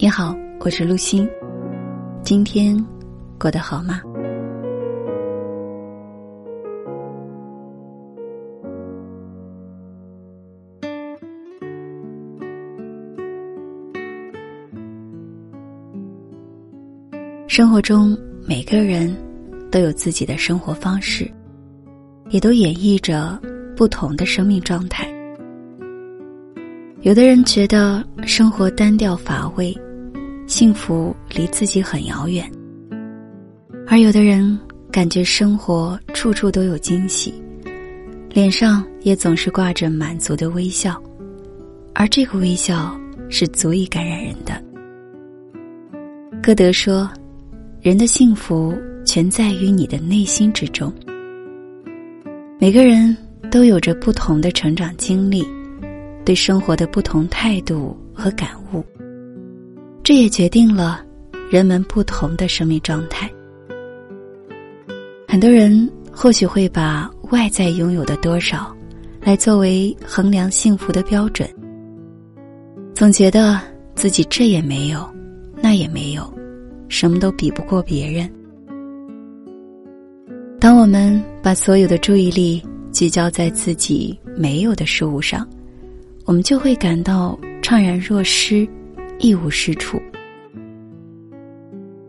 你好，我是陆欣。今天过得好吗？生活中，每个人都有自己的生活方式，也都演绎着不同的生命状态。有的人觉得生活单调乏味。幸福离自己很遥远，而有的人感觉生活处处都有惊喜，脸上也总是挂着满足的微笑，而这个微笑是足以感染人的。歌德说：“人的幸福全在于你的内心之中。”每个人都有着不同的成长经历，对生活的不同态度和感悟。这也决定了人们不同的生命状态。很多人或许会把外在拥有的多少来作为衡量幸福的标准，总觉得自己这也没有，那也没有，什么都比不过别人。当我们把所有的注意力聚焦在自己没有的事物上，我们就会感到怅然若失。一无是处，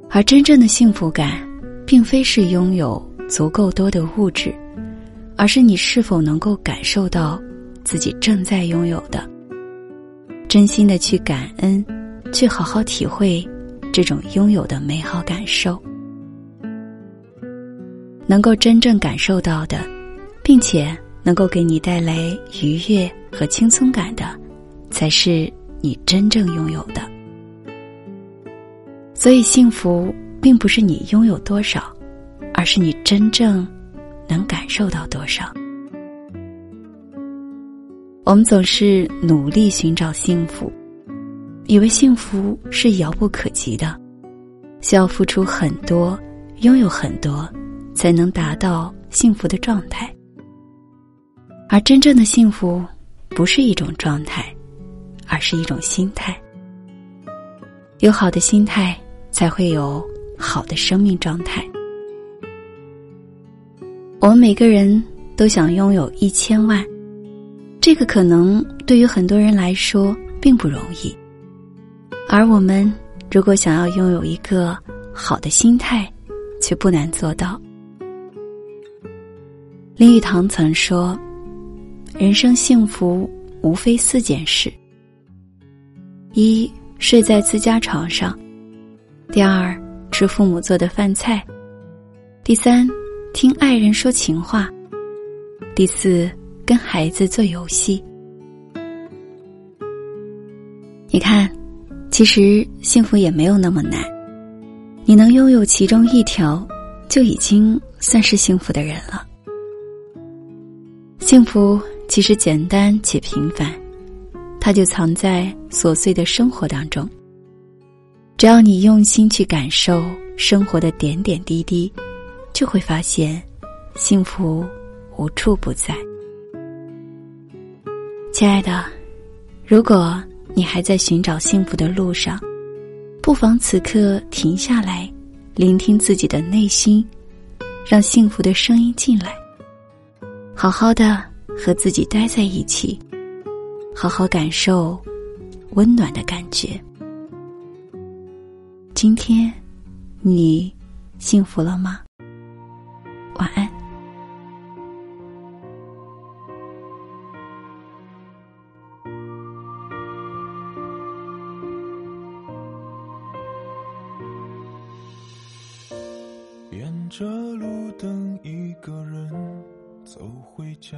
而真正的幸福感，并非是拥有足够多的物质，而是你是否能够感受到自己正在拥有的，真心的去感恩，去好好体会这种拥有的美好感受，能够真正感受到的，并且能够给你带来愉悦和轻松感的，才是。你真正拥有的，所以幸福并不是你拥有多少，而是你真正能感受到多少。我们总是努力寻找幸福，以为幸福是遥不可及的，需要付出很多、拥有很多，才能达到幸福的状态。而真正的幸福，不是一种状态。而是一种心态，有好的心态，才会有好的生命状态。我们每个人都想拥有一千万，这个可能对于很多人来说并不容易。而我们如果想要拥有一个好的心态，却不难做到。林语堂曾说：“人生幸福无非四件事。”一睡在自家床上，第二吃父母做的饭菜，第三听爱人说情话，第四跟孩子做游戏。你看，其实幸福也没有那么难，你能拥有其中一条，就已经算是幸福的人了。幸福其实简单且平凡。它就藏在琐碎的生活当中。只要你用心去感受生活的点点滴滴，就会发现幸福无处不在。亲爱的，如果你还在寻找幸福的路上，不妨此刻停下来，聆听自己的内心，让幸福的声音进来，好好的和自己待在一起。好好感受温暖的感觉。今天，你幸福了吗？晚安。沿着路灯，一个人走回家。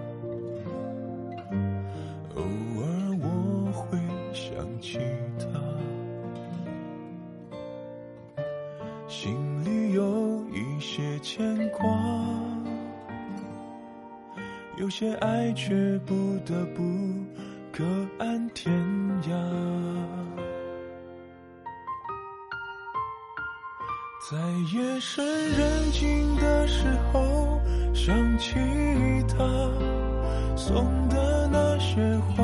心里有一些牵挂，有些爱却不得不各安天涯。在夜深人静的时候，想起他送的那些花，